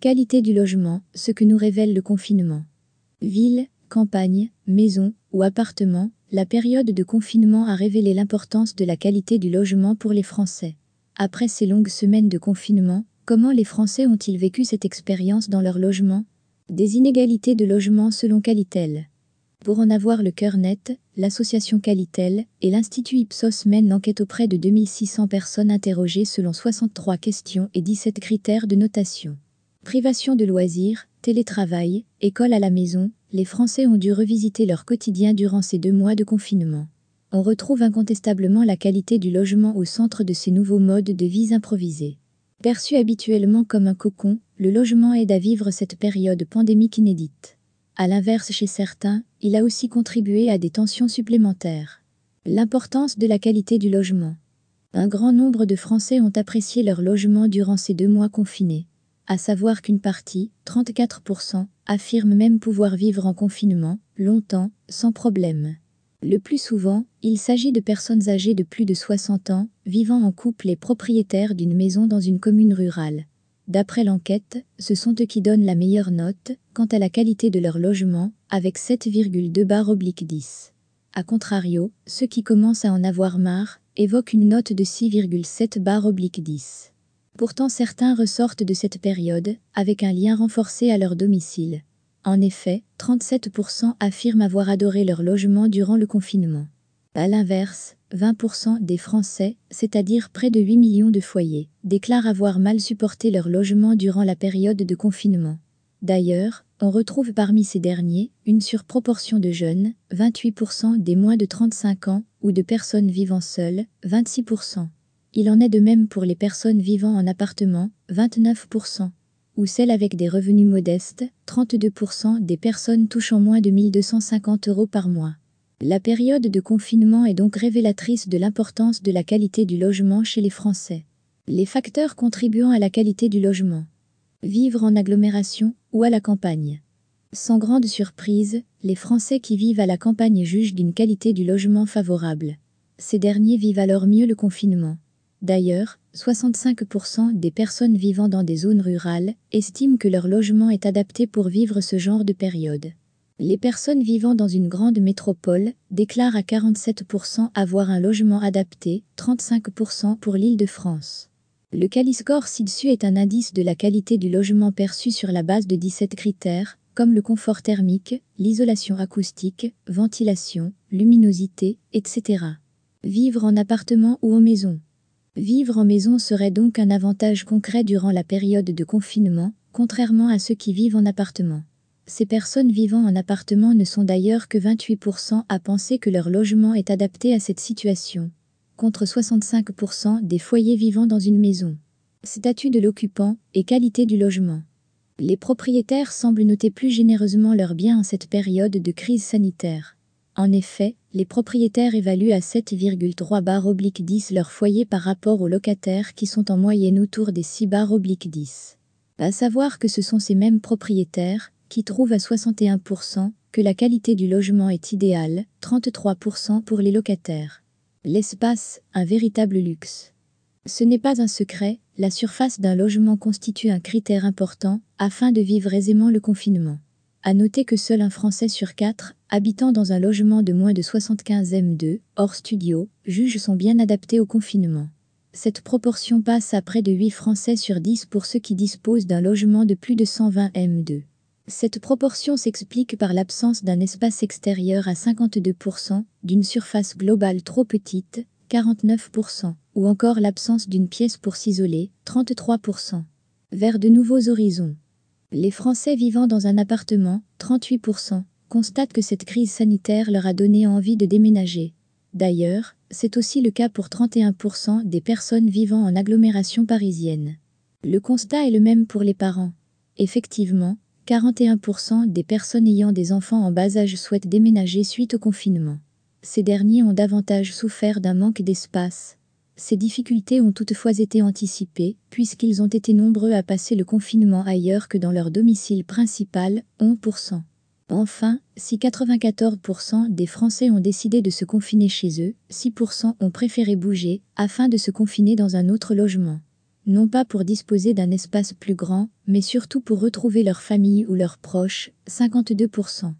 Qualité du logement, ce que nous révèle le confinement. Ville, campagne, maison ou appartement, la période de confinement a révélé l'importance de la qualité du logement pour les Français. Après ces longues semaines de confinement, comment les Français ont-ils vécu cette expérience dans leur logement? Des inégalités de logement selon Qualitel. Pour en avoir le cœur net, l'association Qualitel et l'Institut Ipsos mènent l'enquête auprès de 2600 personnes interrogées selon 63 questions et 17 critères de notation. Privation de loisirs, télétravail, école à la maison, les Français ont dû revisiter leur quotidien durant ces deux mois de confinement. On retrouve incontestablement la qualité du logement au centre de ces nouveaux modes de vie improvisés. Perçu habituellement comme un cocon, le logement aide à vivre cette période pandémique inédite. A l'inverse chez certains, il a aussi contribué à des tensions supplémentaires. L'importance de la qualité du logement. Un grand nombre de Français ont apprécié leur logement durant ces deux mois confinés à savoir qu'une partie, 34%, affirme même pouvoir vivre en confinement, longtemps, sans problème. Le plus souvent, il s'agit de personnes âgées de plus de 60 ans, vivant en couple et propriétaires d'une maison dans une commune rurale. D'après l'enquête, ce sont eux qui donnent la meilleure note quant à la qualité de leur logement, avec 7,2 barre oblique 10. A contrario, ceux qui commencent à en avoir marre évoquent une note de 6,7 barre oblique 10. Pourtant certains ressortent de cette période avec un lien renforcé à leur domicile. En effet, 37% affirment avoir adoré leur logement durant le confinement. À l'inverse, 20% des Français, c'est-à-dire près de 8 millions de foyers, déclarent avoir mal supporté leur logement durant la période de confinement. D'ailleurs, on retrouve parmi ces derniers une surproportion de jeunes, 28% des moins de 35 ans, ou de personnes vivant seules, 26%. Il en est de même pour les personnes vivant en appartement, 29%, ou celles avec des revenus modestes, 32% des personnes touchant moins de 1250 euros par mois. La période de confinement est donc révélatrice de l'importance de la qualité du logement chez les Français. Les facteurs contribuant à la qualité du logement. Vivre en agglomération ou à la campagne. Sans grande surprise, les Français qui vivent à la campagne jugent d'une qualité du logement favorable. Ces derniers vivent alors mieux le confinement. D'ailleurs, 65% des personnes vivant dans des zones rurales estiment que leur logement est adapté pour vivre ce genre de période. Les personnes vivant dans une grande métropole déclarent à 47% avoir un logement adapté, 35% pour l'île de France. Le Caliscore ci-dessus est un indice de la qualité du logement perçu sur la base de 17 critères, comme le confort thermique, l'isolation acoustique, ventilation, luminosité, etc. Vivre en appartement ou en maison. Vivre en maison serait donc un avantage concret durant la période de confinement, contrairement à ceux qui vivent en appartement. Ces personnes vivant en appartement ne sont d'ailleurs que 28% à penser que leur logement est adapté à cette situation, contre 65% des foyers vivant dans une maison. Statut de l'occupant et qualité du logement. Les propriétaires semblent noter plus généreusement leurs biens en cette période de crise sanitaire. En effet, les propriétaires évaluent à 7,3 barres oblique 10 leur foyer par rapport aux locataires qui sont en moyenne autour des 6 barres oblique 10. À savoir que ce sont ces mêmes propriétaires qui trouvent à 61% que la qualité du logement est idéale, 33% pour les locataires. L'espace, un véritable luxe. Ce n'est pas un secret, la surface d'un logement constitue un critère important afin de vivre aisément le confinement. À noter que seul un Français sur quatre, habitant dans un logement de moins de 75 M2, hors studio, juge son bien adapté au confinement. Cette proportion passe à près de 8 Français sur 10 pour ceux qui disposent d'un logement de plus de 120 M2. Cette proportion s'explique par l'absence d'un espace extérieur à 52%, d'une surface globale trop petite, 49%, ou encore l'absence d'une pièce pour s'isoler, 33%. Vers de nouveaux horizons. Les Français vivant dans un appartement, 38%, constatent que cette crise sanitaire leur a donné envie de déménager. D'ailleurs, c'est aussi le cas pour 31% des personnes vivant en agglomération parisienne. Le constat est le même pour les parents. Effectivement, 41% des personnes ayant des enfants en bas âge souhaitent déménager suite au confinement. Ces derniers ont davantage souffert d'un manque d'espace, ces difficultés ont toutefois été anticipées, puisqu'ils ont été nombreux à passer le confinement ailleurs que dans leur domicile principal, 11%. Enfin, si 94% des Français ont décidé de se confiner chez eux, 6% ont préféré bouger, afin de se confiner dans un autre logement. non pas pour disposer d'un espace plus grand, mais surtout pour retrouver leur famille ou leurs proches, 52%.